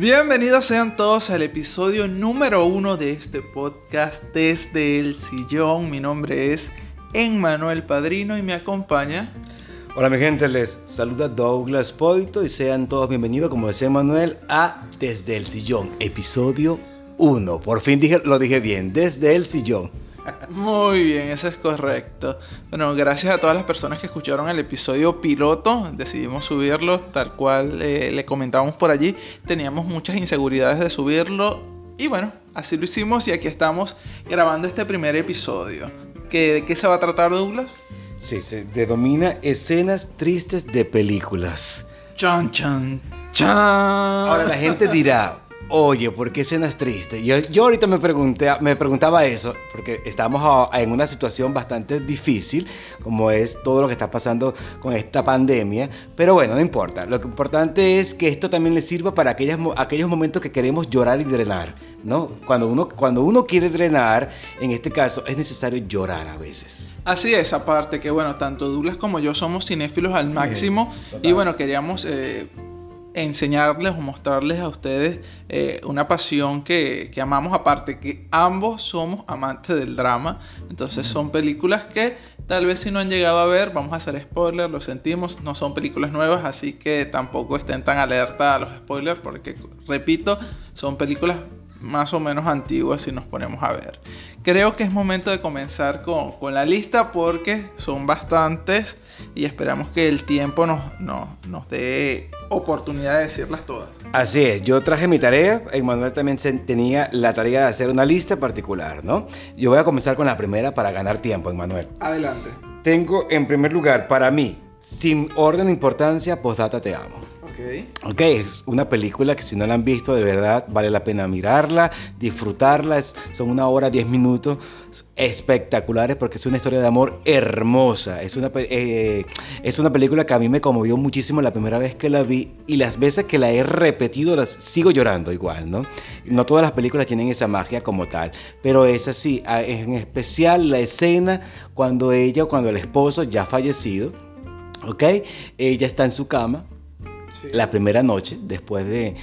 Bienvenidos sean todos al episodio número uno de este podcast desde el sillón. Mi nombre es Emmanuel Padrino y me acompaña. Hola mi gente, les saluda Douglas Poito y sean todos bienvenidos, como decía Manuel, a Desde el Sillón, episodio 1. Por fin dije, lo dije bien, Desde el Sillón. Muy bien, eso es correcto. Bueno, gracias a todas las personas que escucharon el episodio piloto, decidimos subirlo tal cual eh, le comentábamos por allí. Teníamos muchas inseguridades de subirlo y bueno, así lo hicimos y aquí estamos grabando este primer episodio. ¿Qué, ¿De qué se va a tratar, Douglas? Sí, se denomina escenas tristes de películas. Chan, chan, chan. Ahora la gente dirá, oye, ¿por qué escenas tristes? Yo, yo ahorita me, pregunté, me preguntaba eso, porque estamos en una situación bastante difícil, como es todo lo que está pasando con esta pandemia, pero bueno, no importa. Lo importante es que esto también le sirva para aquellas, aquellos momentos que queremos llorar y drenar, ¿no? Cuando uno, cuando uno quiere drenar, en este caso, es necesario llorar a veces. Así es, aparte que bueno, tanto Douglas como yo somos cinéfilos al máximo y bueno, queríamos... Eh, enseñarles o mostrarles a ustedes eh, una pasión que, que, amamos, aparte que ambos somos amantes del drama, entonces son películas que tal vez si no han llegado a ver, vamos a hacer spoilers, lo sentimos, no son películas nuevas, así que tampoco estén tan alerta a los spoilers, porque repito, son películas más o menos antiguas si nos ponemos a ver. Creo que es momento de comenzar con, con la lista porque son bastantes y esperamos que el tiempo nos, nos, nos dé oportunidad de decirlas todas. Así es, yo traje mi tarea, Emanuel también tenía la tarea de hacer una lista particular, ¿no? Yo voy a comenzar con la primera para ganar tiempo, Emanuel. Adelante. Tengo en primer lugar, para mí, sin orden de importancia, Postdata Te Amo. Ok, es una película que si no la han visto, de verdad vale la pena mirarla, disfrutarla. son una hora, diez minutos espectaculares porque es una historia de amor hermosa. Es una, eh, es una película que a mí me conmovió muchísimo la primera vez que la vi y las veces que la he repetido las sigo llorando igual, ¿no? No todas las películas tienen esa magia como tal, pero es así, en especial la escena cuando ella cuando el esposo ya fallecido, ¿ok? Ella está en su cama la primera noche, después de,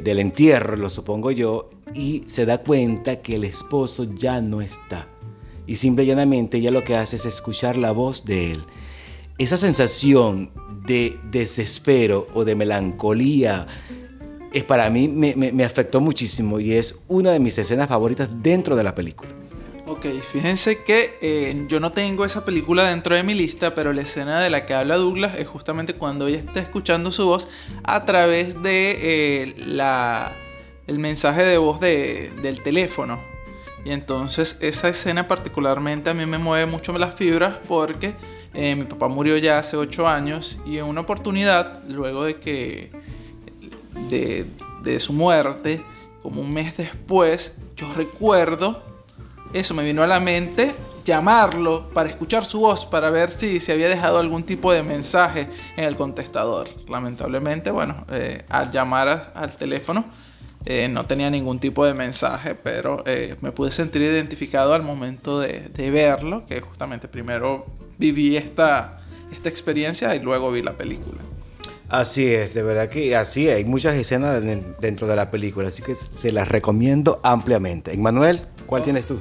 del entierro, lo supongo yo, y se da cuenta que el esposo ya no está. Y simple y llanamente ella lo que hace es escuchar la voz de él. Esa sensación de desespero o de melancolía es para mí me, me afectó muchísimo y es una de mis escenas favoritas dentro de la película. Ok, fíjense que eh, yo no tengo esa película dentro de mi lista, pero la escena de la que habla Douglas es justamente cuando ella está escuchando su voz a través de eh, la, el mensaje de voz de, del teléfono. Y entonces esa escena particularmente a mí me mueve mucho las fibras porque eh, mi papá murió ya hace 8 años y en una oportunidad, luego de que de, de su muerte, como un mes después, yo recuerdo eso me vino a la mente llamarlo para escuchar su voz, para ver si se había dejado algún tipo de mensaje en el contestador. Lamentablemente, bueno, eh, al llamar al teléfono eh, no tenía ningún tipo de mensaje, pero eh, me pude sentir identificado al momento de, verlo, que justamente primero viví esta, esta experiencia y luego vi la película. Así es, de verdad que así hay muchas escenas dentro de la película, así que se las recomiendo ampliamente. Manuel, ¿cuál oh. tienes tú?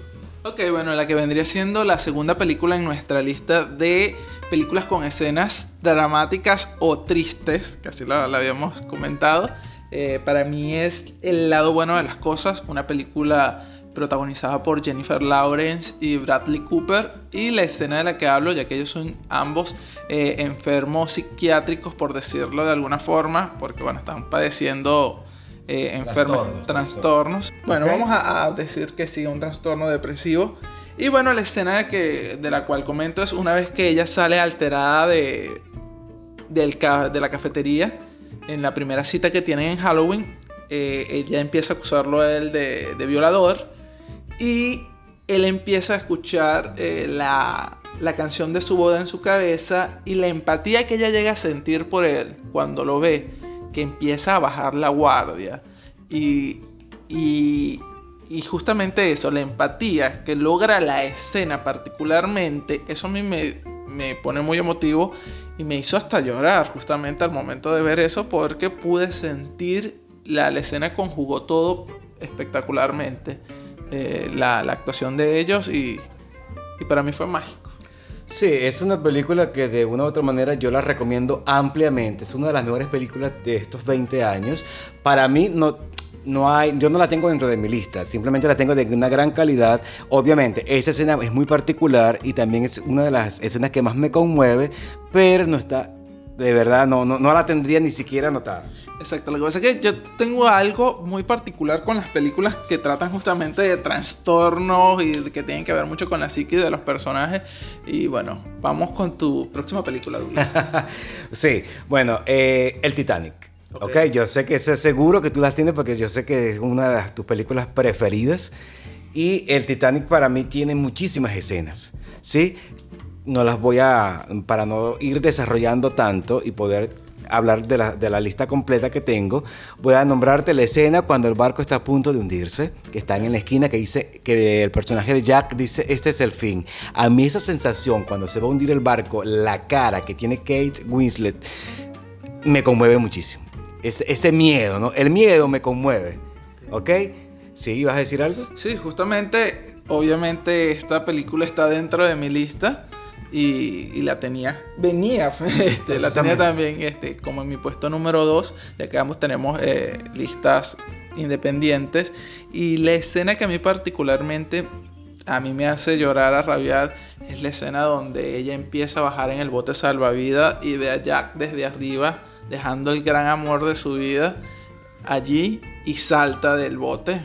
Ok, bueno, la que vendría siendo la segunda película en nuestra lista de películas con escenas dramáticas o tristes, que así la, habíamos comentado. Eh, para mí es El lado bueno de las cosas, una película protagonizada por Jennifer Lawrence y Bradley Cooper. Y la escena de la que hablo, ya que ellos son ambos eh, enfermos psiquiátricos, por decirlo de alguna forma, porque bueno, están padeciendo eh, enfermos, trastornos. Bueno, vamos a, decir que sí, un trastorno depresivo. Y bueno, la escena que, de la cual comento es una vez que ella sale alterada de, del de la cafetería, en la primera cita que tienen en Halloween, eh, ella empieza a acusarlo a él de, violador y él empieza a escuchar eh, la, la canción de su boda en su cabeza y la empatía que ella llega a sentir por él cuando lo ve empieza a bajar la guardia. Y, y, justamente eso, la empatía que logra la escena particularmente, eso a mí me, me pone muy emotivo y me hizo hasta llorar justamente al momento de ver eso porque pude sentir la, escena conjugó todo espectacularmente. Eh, la, actuación de ellos y, y para mí fue mágico. Sí, es una película que de una u otra manera yo la recomiendo ampliamente. Es una de las mejores películas de estos 20 años. Para mí no, no hay, yo no la tengo dentro de mi lista, simplemente la tengo de una gran calidad. Obviamente, esa escena es muy particular y también es una de las escenas que más me conmueve, pero no está de verdad no, no, no, la tendría ni siquiera notar. Exacto, lo que pasa es que yo tengo algo muy particular con las películas que tratan justamente de trastornos y que tienen que ver mucho con la psique de los personajes. Y bueno, vamos con tu próxima película, Douglas. sí, bueno, eh, El Titanic. Okay. ok, yo sé que sé seguro que tú las tienes porque yo sé que es una de tus películas preferidas. Y el Titanic para mí tiene muchísimas escenas, ¿sí? No las voy a, para no ir desarrollando tanto y poder hablar de la, de la, lista completa que tengo, voy a nombrarte la escena cuando el barco está a punto de hundirse, que están en la esquina, que dice que el personaje de Jack dice, este es el fin. A mí esa sensación cuando se va a hundir el barco, la cara que tiene Kate Winslet, me conmueve muchísimo. ese miedo, ¿no? El miedo me conmueve, ¿ok? ¿Sí? ¿Vas a decir algo? Sí, justamente, obviamente esta película está dentro de mi lista y, la tenía, venía, este, la tenía también este, como en mi puesto número 2, ya que ambos tenemos eh, listas independientes. Y la escena que a mí particularmente a mí me hace llorar a rabiar es la escena donde ella empieza a bajar en el bote salvavidas y ve a Jack desde arriba, dejando el gran amor de su vida allí y salta del bote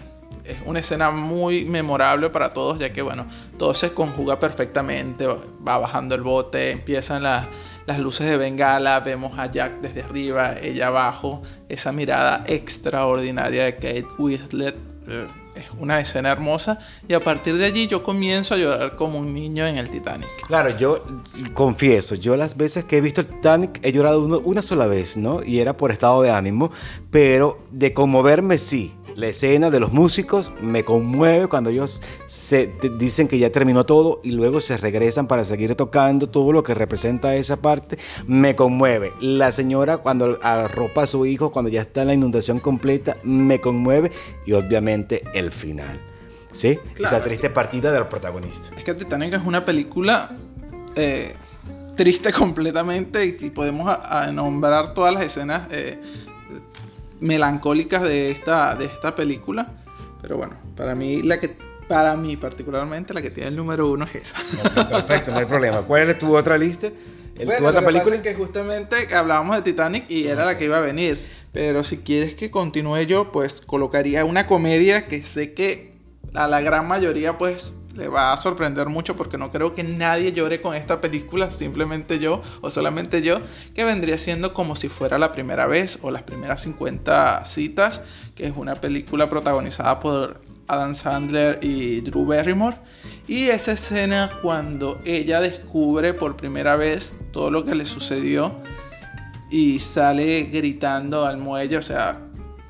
es una escena muy memorable para todos, ya que bueno, todo se conjuga perfectamente, va bajando el bote, empiezan las luces de bengala, vemos a Jack desde arriba, ella abajo, esa mirada extraordinaria de Kate Winslet. Eh, es una escena hermosa y a partir de allí yo comienzo a llorar como un niño en el Titanic. Claro, yo confieso, yo las veces que he visto el Titanic he llorado una sola vez, ¿no? Y era por estado de ánimo, pero de conmoverme sí, la escena de los músicos me conmueve cuando ellos se dicen que ya terminó todo y luego se regresan para seguir tocando todo lo que representa esa parte. Me conmueve. La señora cuando arropa a su hijo, cuando ya está en la inundación completa, me conmueve. Y obviamente el final. ¿Sí? Esa triste partida del protagonista. Es que Titanic es una película eh, triste completamente y, podemos nombrar todas las escenas. Eh, melancólicas de esta, de esta película. Pero bueno, para mí, la que, para mí particularmente, la que tiene el número uno es esa. perfecto, no hay problema. ¿Cuál es tu otra lista? ¿Tu otra lo película? Que, que justamente hablábamos de Titanic y era la que iba a venir. Pero si quieres que continúe yo, pues colocaría una comedia que sé que a la gran mayoría, pues le va a sorprender mucho porque no creo que nadie llore con esta película, simplemente yo o solamente yo, que vendría siendo como si fuera la primera vez o las primeras 50 citas, que es una película protagonizada por Adam Sandler y Drew Barrymore. Y esa escena cuando ella descubre por primera vez todo lo que le sucedió y sale gritando al muelle, o sea,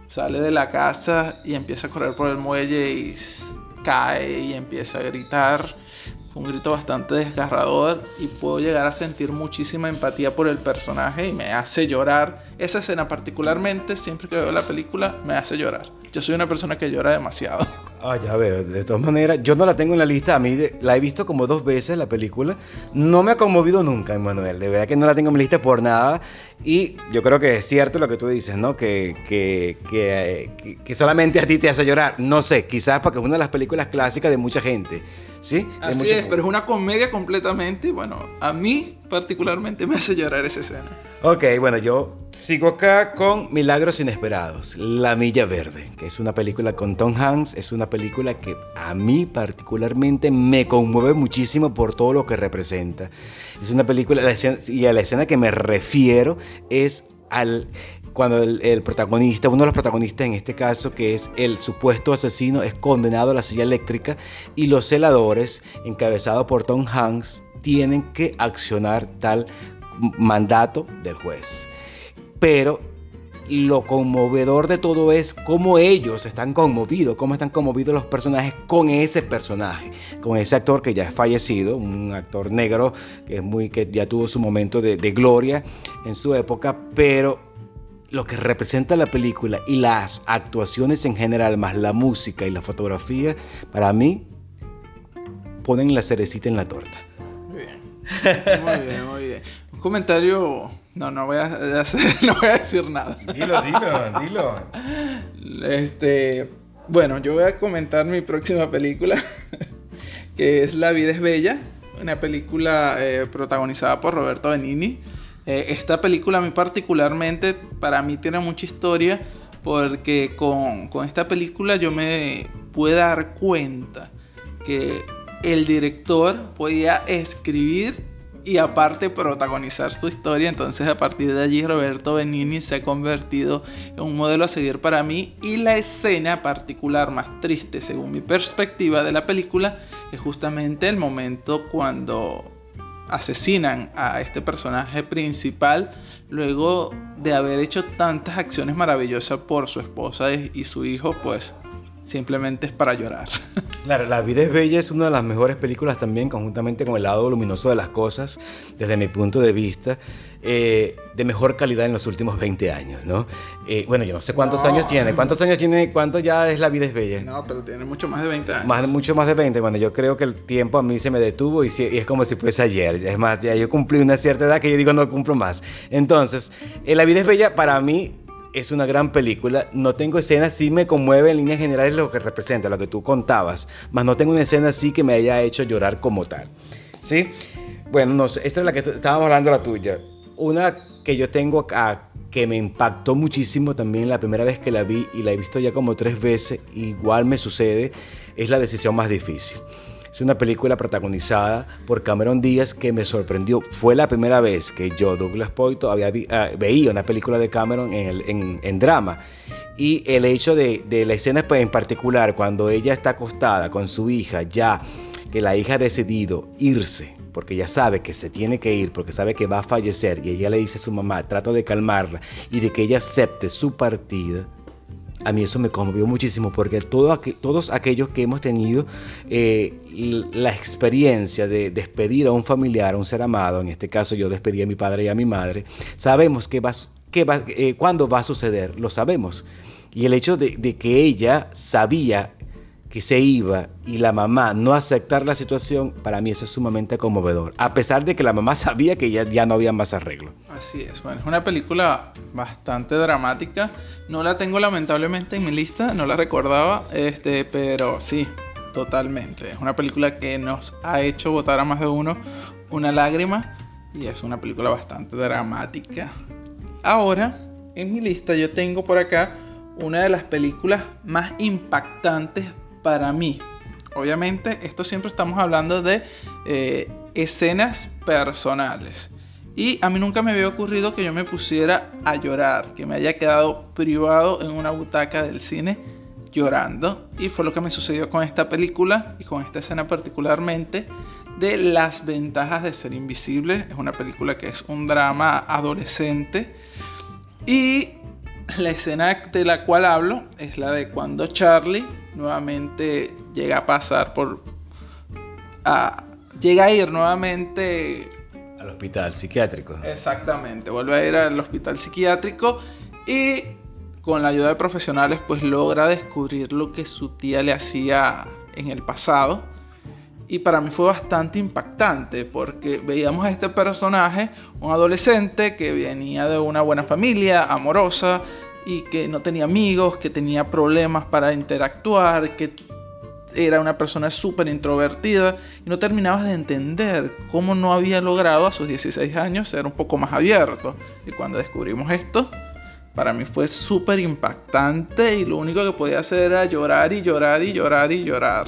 sale de la casa y empieza a correr por el muelle y cae y empieza a gritar. Fue un grito bastante desgarrador y puedo llegar a sentir muchísima empatía por el personaje y me hace llorar. Esa escena particularmente, siempre que veo la película, me hace llorar. Yo soy una persona que llora demasiado. Ah, ya veo. De todas maneras, yo no la tengo en la lista. A mí la he visto como dos veces la película. No me ha conmovido nunca, Emanuel. De verdad que no la tengo en mi lista por nada. Y yo creo que es cierto lo que tú dices, ¿no? Que, que, que, que solamente a ti te hace llorar. No sé, quizás porque es una de las películas clásicas de mucha gente. ¿Sí? Así es, pero es una comedia completamente. Bueno, a mí particularmente me hace llorar esa escena. Ok, bueno, yo sigo acá con Milagros Inesperados, La Milla Verde, que es una película con Tom Hanks, es una película que a mí particularmente me conmueve muchísimo por todo lo que representa. Es una película, y a la escena que me refiero es al cuando el, protagonista, uno de los protagonistas en este caso, que es el supuesto asesino, es condenado a la silla eléctrica y los celadores, encabezados por Tom Hanks, tienen que accionar tal mandato del juez. Pero lo conmovedor de todo es cómo ellos están conmovidos, cómo están conmovidos los personajes con ese personaje, con ese actor que ya es fallecido, un actor negro que es muy que ya tuvo su momento de, de gloria en su época, pero lo que representa la película y las actuaciones en general, más la música y la fotografía, para mí ponen la cerecita en la torta. Muy bien, muy bien. Un comentario, no, no voy a, no voy a decir nada. Dilo, dilo, dilo. Este, bueno, yo voy a comentar mi próxima película, que es La vida es bella, una película eh, protagonizada por Roberto Benini. Eh, esta película a mí particularmente, para mí tiene mucha historia, porque con, con esta película yo me pude dar cuenta que el director podía escribir y aparte protagonizar su historia. Entonces a partir de allí Roberto Benini se ha convertido en un modelo a seguir para mí y la escena particular más triste según mi perspectiva de la película es justamente el momento cuando asesinan a este personaje principal luego de haber hecho tantas acciones maravillosas por su esposa y su hijo pues simplemente es para llorar. Claro, La vida es bella es una de las mejores películas también, conjuntamente con El lado luminoso de las cosas, desde mi punto de vista, eh, de mejor calidad en los últimos 20 años, ¿no? Eh, bueno, yo no sé cuántos años tiene, cuántos años tiene, cuánto ya es La vida es bella. No, pero tiene mucho más de 20 años. Más, mucho más de 20, bueno, yo creo que el tiempo a mí se me detuvo y, es como si fuese ayer. Es más, ya yo cumplí una cierta edad que yo digo no cumplo más. Entonces, eh, La vida es bella para mí es una gran película. No tengo escenas, sí me conmueve en líneas generales lo que representa, lo que tú contabas, más no tengo una escena así que me haya hecho llorar como tal. ¿Sí? Bueno, no, esta es la que estábamos hablando, la tuya. Una que yo tengo acá que me impactó muchísimo también la primera vez que la vi y la he visto ya como tres veces, igual me sucede, es la decisión más difícil. Es una película protagonizada por Cameron Díaz que me sorprendió. Fue la primera vez que yo, Douglas Poito, había ah, veía una película de Cameron en, drama. Y el hecho de, la escena pues, en particular, cuando ella está acostada con su hija, ya que la hija ha decidido irse porque ya sabe que se tiene que ir, porque sabe que va a fallecer, y ella le dice a su mamá, trata de calmarla y de que ella acepte su partida, a mí eso me conmovió muchísimo porque todos aquellos que hemos tenido eh, la experiencia de despedir a un familiar, a un ser amado, en este caso yo despedí a mi padre y a mi madre, sabemos va, eh, cuándo va a suceder, lo sabemos. Y el hecho de que ella sabía que se iba y la mamá no aceptar la situación, para mí eso es sumamente conmovedor. A pesar de que la mamá sabía que ya, ya no había más arreglo. Así es, bueno, es una película bastante dramática. No la tengo lamentablemente en mi lista, no la recordaba, este, pero sí, totalmente. Es una película que nos ha hecho votar a más de uno una lágrima y es una película bastante dramática. Ahora, en mi lista yo tengo por acá una de las películas más impactantes para mí. Obviamente, esto siempre estamos hablando de eh, escenas personales. Y a mí nunca me había ocurrido que yo me pusiera a llorar, que me haya quedado privado en una butaca del cine llorando. Y fue lo que me sucedió con esta película y con esta escena particularmente de las ventajas de ser invisible. Es una película que es un drama adolescente. Y la escena de la cual hablo es la de cuando Charlie nuevamente llega a pasar por... llega a ir nuevamente... Al hospital psiquiátrico. Exactamente, vuelve a ir al hospital psiquiátrico y con la ayuda de profesionales pues logra descubrir lo que su tía le hacía en el pasado. Y para mí fue bastante impactante porque veíamos a este personaje, un adolescente que venía de una buena familia, amorosa, y que no tenía amigos, que tenía problemas para interactuar, que era una persona súper introvertida y no terminabas de entender cómo no había logrado a sus 16 años ser un poco más abierto. Y cuando descubrimos esto, para mí fue súper impactante y lo único que podía hacer era llorar y llorar y llorar y llorar.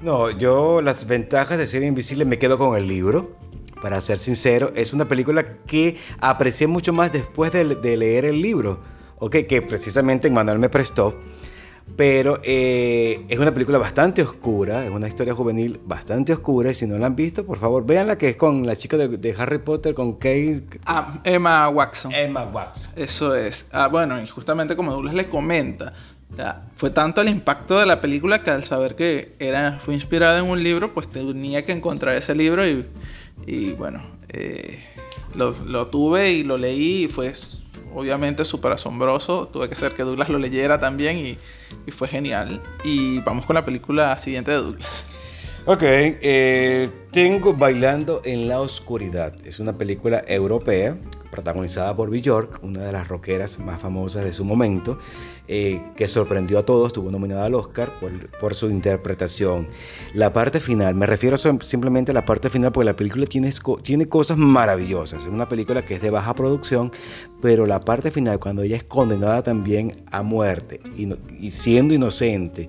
No, yo las ventajas de ser invisible me quedo con el libro. Para ser sincero, es una película que aprecié mucho más después de, de leer el libro ok, que precisamente Manuel me prestó, pero eh, es una película bastante oscura, es una historia juvenil bastante oscura, y si no la han visto, por favor, véanla, que es con la chica de, Harry Potter, con Kate... Ah, Emma Watson. Emma Watson. Eso es. Ah, bueno, y justamente como Douglas le comenta, fue tanto el impacto de la película que al saber que era, fue inspirada en un libro, pues tenía que encontrar ese libro y, y bueno, eh, lo, lo, tuve y lo leí y fue obviamente súper asombroso. Tuve que hacer que Douglas lo leyera también y, fue genial. Y vamos con la película siguiente de Douglas. Ok, eh, tengo Bailando en la Oscuridad. Es una película europea protagonizada por Bjork, una de las rockeras más famosas de su momento, eh, que sorprendió a todos, estuvo nominada al Oscar por, su interpretación. La parte final, me refiero simplemente a la parte final porque la película tiene, cosas maravillosas. Es una película que es de baja producción, pero la parte final, cuando ella es condenada también a muerte y, siendo inocente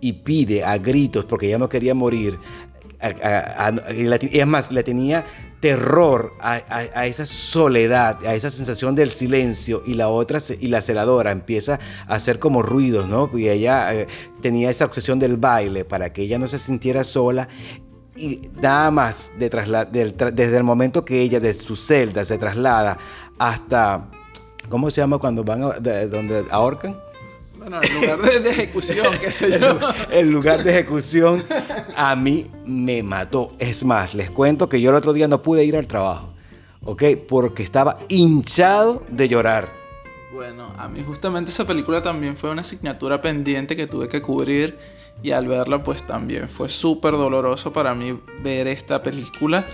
y pide a gritos porque ella no quería morir, y es más, le tenía terror a, esa soledad, a esa sensación del silencio y la otra, y la celadora empieza a hacer como ruidos, ¿no? Y ella eh, tenía esa obsesión del baile para que ella no se sintiera sola y nada más de desde el momento que ella de su celda se traslada hasta, ¿cómo se llama cuando van a, donde ahorcan? Bueno, el lugar de, ejecución, qué sé yo. El lugar de ejecución a mí me mató. Es más, les cuento que yo el otro día no pude ir al trabajo, ¿ok? Porque estaba hinchado de llorar. Bueno, a mí justamente esa película también fue una asignatura pendiente que tuve que cubrir y al verla pues también fue súper doloroso para mí ver esta película.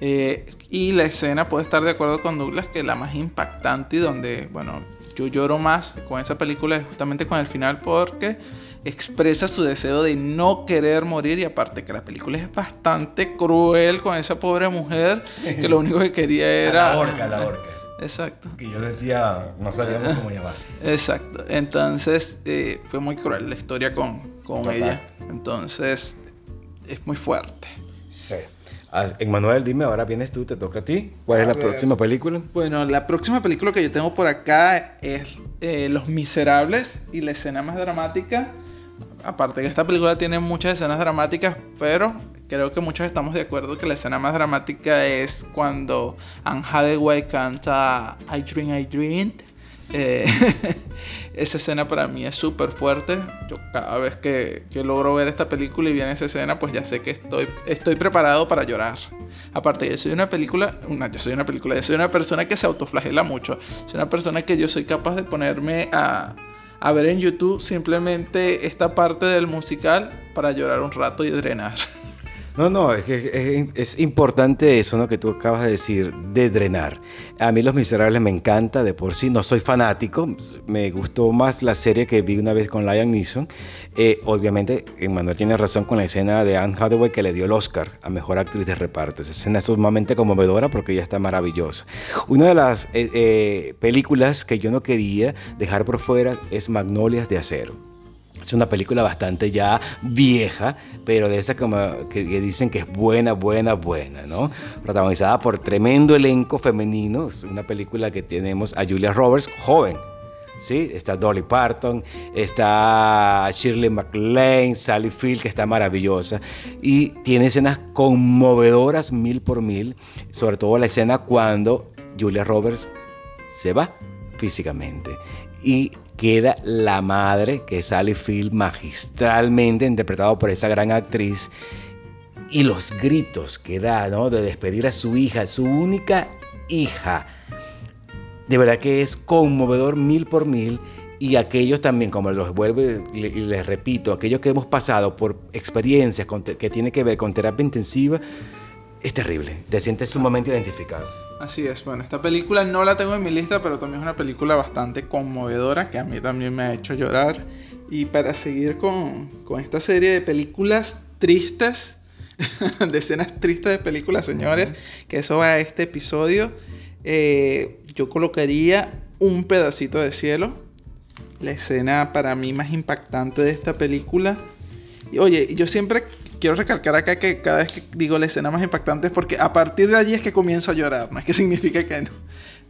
Eh, y la escena, puede estar de acuerdo con Douglas, que la más impactante y donde, bueno, yo lloro más con esa película justamente con el final porque expresa su deseo de no querer morir y aparte que la película es bastante cruel con esa pobre mujer que lo único que quería era... La horca, la horca. Exacto. Y yo decía, no sabíamos cómo llamar. Exacto. Entonces eh, fue muy cruel la historia con, con ella. Entonces es muy fuerte. Sí. Emanuel, dime, ahora vienes tú, te toca a ti. ¿Cuál es la próxima película? Bueno, la próxima película que yo tengo por acá es eh, Los Miserables y la escena más dramática. Aparte que esta película tiene muchas escenas dramáticas, pero creo que muchos estamos de acuerdo que la escena más dramática es cuando Anne Hathaway canta I Dream, I Dream eh, esa escena para mí es súper fuerte. Yo cada vez que, logro ver esta película y viene esa escena, pues ya sé que estoy, estoy preparado para llorar. Aparte, yo soy una película, una, yo soy una película, yo soy una persona que se autoflagela mucho. Soy una persona que yo soy capaz de ponerme a, a ver en YouTube simplemente esta parte del musical para llorar un rato y drenar. No, no, es importante eso ¿no? que tú acabas de decir, de drenar. A mí Los Miserables me encanta, de por sí no soy fanático, me gustó más la serie que vi una vez con Liam Neeson. Eh, obviamente, Emmanuel tiene razón con la escena de Anne Hathaway que le dio el Oscar a Mejor Actriz de Reparto. Esa escena es sumamente conmovedora porque ella está maravillosa. Una de las eh, eh, películas que yo no quería dejar por fuera es Magnolias de Acero. Es una película bastante ya vieja, pero de esa como que, dicen que es buena, buena, buena, ¿no? Protagonizada por tremendo elenco femenino. Es una película que tenemos a Julia Roberts, joven, ¿sí? Está Dolly Parton, está Shirley MacLaine, Sally Field, que está maravillosa. Y tiene escenas conmovedoras mil por mil, sobre todo la escena cuando Julia Roberts se va físicamente. Y queda la madre, que es Sally Field, magistralmente interpretado por esa gran actriz, y los gritos que da, ¿no? De despedir a su hija, su única hija. De verdad que es conmovedor mil por mil. Y aquellos también, como los vuelvo y les repito, aquellos que hemos pasado por experiencias que tienen que ver con terapia intensiva, es terrible. Te sientes sumamente identificado. Así es, bueno, esta película no la tengo en mi lista, pero también es una película bastante conmovedora que a mí también me ha hecho llorar. Y para seguir con, con esta serie de películas tristes, de escenas tristes de películas, señores, que eso va a este episodio, eh, yo colocaría un pedacito de cielo, la escena para mí más impactante de esta película. Y oye, yo siempre quiero recalcar acá que cada vez que digo la escena más impactante es porque a partir de allí es que comienzo a llorar. No es que significa que no.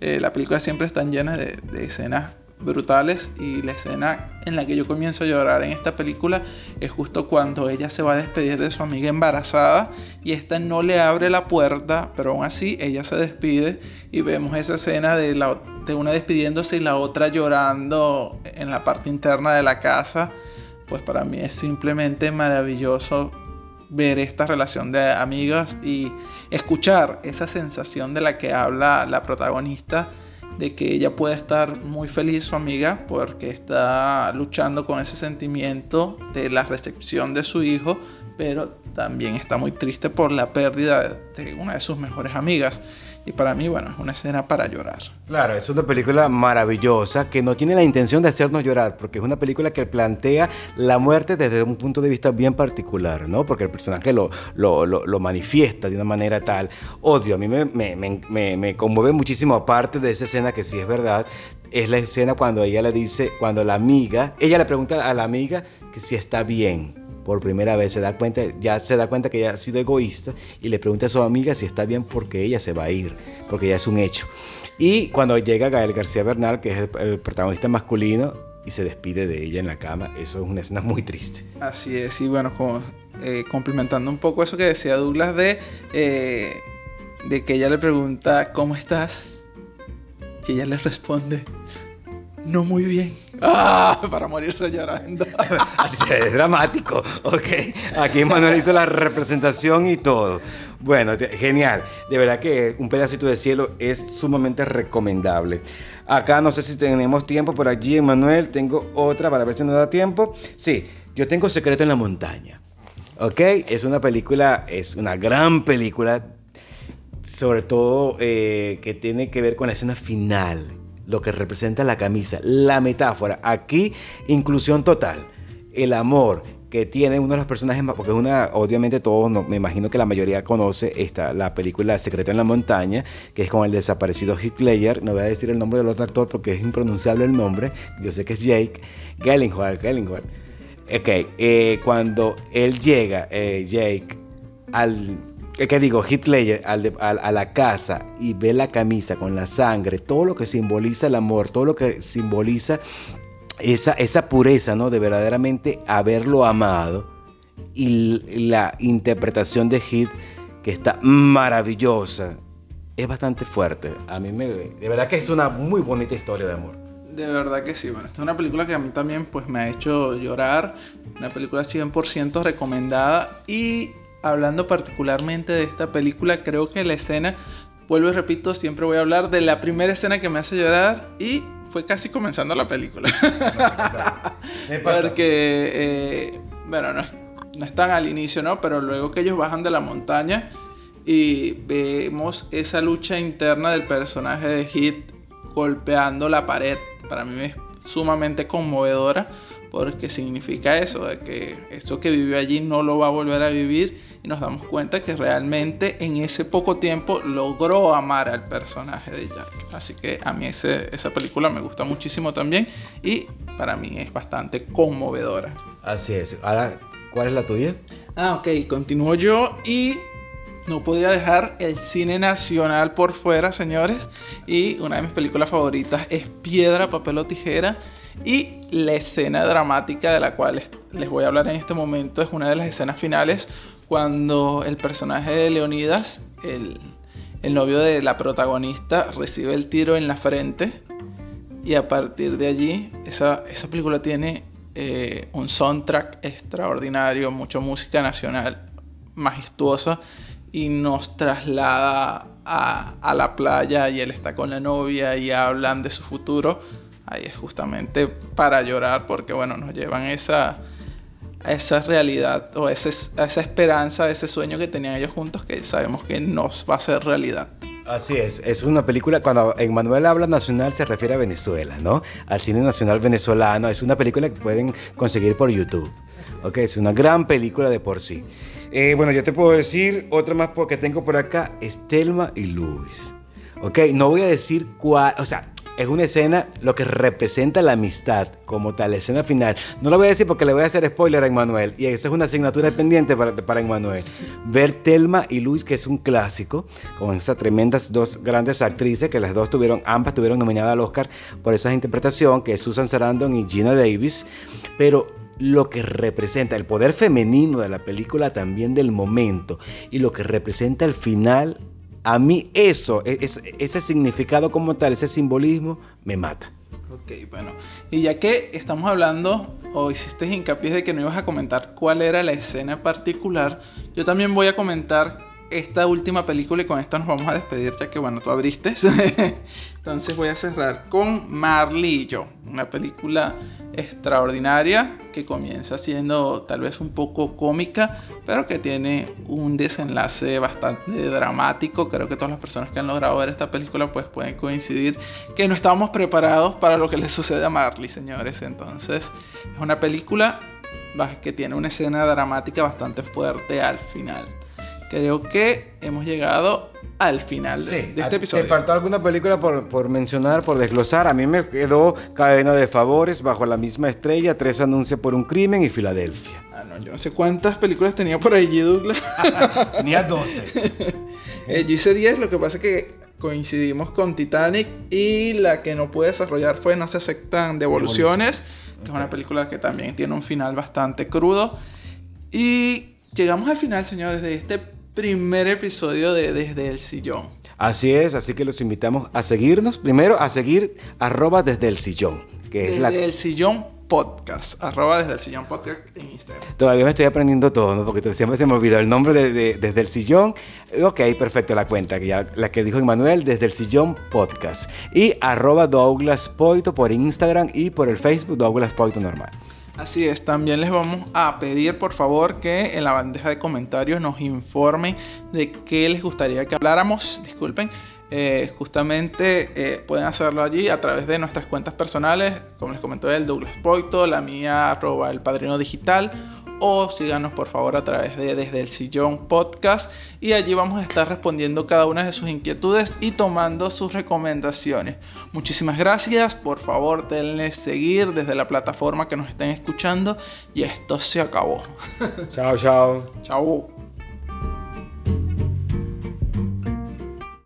Eh, la película siempre está llena de, escenas brutales y la escena en la que yo comienzo a llorar en esta película es justo cuando ella se va a despedir de su amiga embarazada y esta no le abre la puerta, pero aún así ella se despide y vemos esa escena de, la, de una despidiéndose y la otra llorando en la parte interna de la casa. Pues para mí es simplemente maravilloso ver esta relación de amigas y escuchar esa sensación de la que habla la protagonista de que ella puede estar muy feliz su amiga porque está luchando con ese sentimiento de la recepción de su hijo, pero también está muy triste por la pérdida de una de sus mejores amigas. Y para mí, bueno, es una escena para llorar. Claro, es una película maravillosa que no tiene la intención de hacernos llorar, porque es una película que plantea la muerte desde un punto de vista bien particular, ¿no? Porque el personaje lo, lo, lo, manifiesta de una manera tal. Odio, a mí me, me, me, me conmueve muchísimo, aparte de esa escena que sí es verdad, es la escena cuando ella le dice, cuando la amiga, ella le pregunta a la amiga que si está bien por primera vez, se da cuenta, ya se da cuenta que ella ha sido egoísta y le pregunta a su amiga si está bien porque ella se va a ir, porque ya es un hecho. Y cuando llega Gael García Bernal, que es el, protagonista masculino, y se despide de ella en la cama, eso es una escena muy triste. Así es, y bueno, como, eh, complementando un poco eso que decía Douglas de, eh, de que ella le pregunta, ¿cómo estás? Y ella le responde, no muy bien. ¡Ah! Para morirse llorando. es dramático, ok. Aquí Manuel hizo la representación y todo. Bueno, genial. De verdad que un pedacito de cielo es sumamente recomendable. Acá no sé si tenemos tiempo por allí, Manuel. Tengo otra para ver si nos da tiempo. Sí, yo tengo Secreto en la Montaña. ¿Ok? Es una película, es una gran película, sobre todo eh, que tiene que ver con la escena final lo que representa la camisa, la metáfora. Aquí, inclusión total. El amor que tiene uno de los personajes más, porque es una, obviamente todos, me imagino que la mayoría conoce esta, la película Secreto en la Montaña, que es con el desaparecido Hitler, no voy a decir el nombre del otro actor porque es impronunciable el nombre, yo sé que es Jake Gyllenhaal, Gyllenhaal. Ok, eh, cuando él llega, eh, Jake, al que digo, Hitler al a, la casa y ve la camisa con la sangre, todo lo que simboliza el amor, todo lo que simboliza esa, esa pureza, ¿no? De verdaderamente haberlo amado y la interpretación de Hit que está maravillosa, es bastante fuerte. A mí me... De verdad que es una muy bonita historia de amor. De verdad que sí, bueno, esta es una película que a mí también pues me ha hecho llorar, una película 100% recomendada y hablando particularmente de esta película, creo que la escena, vuelvo y repito, siempre voy a hablar de la primera escena que me hace llorar y fue casi comenzando la película. Porque, eh, bueno, no, no están al inicio, ¿no? Pero luego que ellos bajan de la montaña y vemos esa lucha interna del personaje de Hit golpeando la pared, para mí es sumamente conmovedora porque significa eso, de que eso que vivió allí no lo va a volver a vivir y nos damos cuenta que realmente en ese poco tiempo logró amar al personaje de Jack. Así que a mí esa película me gusta muchísimo también y para mí es bastante conmovedora. Así es. Ahora, ¿cuál es la tuya? Ah, ok, continúo yo y no podía dejar el cine nacional por fuera, señores. Y una de mis películas favoritas es Piedra, Papel o Tijera. Y la escena dramática de la cual les voy a hablar en este momento es una de las escenas finales cuando el personaje de Leonidas, el, novio de la protagonista, recibe el tiro en la frente. Y a partir de allí, esa, película tiene eh, un soundtrack extraordinario, mucha música nacional majestuosa y nos traslada a, a, la playa y él está con la novia y hablan de su futuro ahí es justamente para llorar porque bueno, nos llevan esa, a esa realidad o a, esa esperanza, a ese sueño que tenían ellos juntos que sabemos que nos va a ser realidad. Así es, es una película, cuando Manuel habla nacional se refiere a Venezuela, ¿no? Al cine nacional venezolano, es una película que pueden conseguir por YouTube. Ok, es una gran película de por sí. Eh, bueno, yo te puedo decir otra más porque tengo por acá, Estelma y Luis. Ok, no voy a decir cuál, o sea, es una escena lo que representa la amistad como tal, la escena final. No lo voy a decir porque le voy a hacer spoiler a Emmanuel y esa es una asignatura pendiente para, para Emmanuel. Ver Telma y Luis, que es un clásico, con esas tremendas dos grandes actrices que las dos tuvieron, ambas tuvieron nominada al Oscar por esa interpretación, que es Susan Sarandon y Gina Davis, pero lo que representa el poder femenino de la película también del momento y lo que representa el final a mí eso, e, ese significado como tal, ese simbolismo, me mata. Ok, bueno. Y ya que estamos hablando, o hiciste hincapié de que no ibas a comentar cuál era la escena particular, yo también voy a comentar esta última película y con esto nos vamos a despedir ya que bueno, tú abriste. Entonces voy a cerrar con Marley y yo, una película extraordinaria que comienza siendo tal vez un poco cómica, pero que tiene un desenlace bastante dramático. Creo que todas las personas que han logrado ver esta película pues pueden coincidir que no estábamos preparados para lo que le sucede a Marley, señores. Entonces es una película que tiene una escena dramática bastante fuerte al final creo que hemos llegado al final de, este episodio. ¿Te faltó alguna película por, mencionar, por desglosar? A mí me quedó Cadena de Favores, Bajo la misma estrella, Tres anuncios por un crimen y Filadelfia. Ah, no, yo no sé cuántas películas tenía por allí, Douglas. tenía 12. Eh, yo hice 10, lo que pasa es que coincidimos con Titanic y la que no pude desarrollar fue No se aceptan devoluciones, que es una película que también tiene un final bastante crudo. Y llegamos al final, señores, de este primer episodio de Desde el Sillón. Así es, así que los invitamos a seguirnos. Primero a seguir arroba desde el sillón. Que desde es la... el sillón podcast. Arroba desde el sillón podcast en Instagram. Todavía me estoy aprendiendo todo, ¿no? Porque siempre se me olvidó el nombre de, desde el sillón. Ok, perfecto, la cuenta, que ya, la que dijo Emanuel, desde el sillón podcast. Y arroba Douglas Poito por Instagram y por el Facebook Douglas Poito normal. Así es, también les vamos a pedir por favor que en la bandeja de comentarios nos informen de qué les gustaría que habláramos. Disculpen, eh, justamente eh, pueden hacerlo allí a través de nuestras cuentas personales, como les comentó el Douglas Poito, la mía arroba el padrino digital o síganos por favor a través de Desde el Sillón Podcast y allí vamos a estar respondiendo cada una de sus inquietudes y tomando sus recomendaciones. Muchísimas gracias, por favor denle seguir desde la plataforma que nos estén escuchando y esto se acabó. Chao, chao. Chao.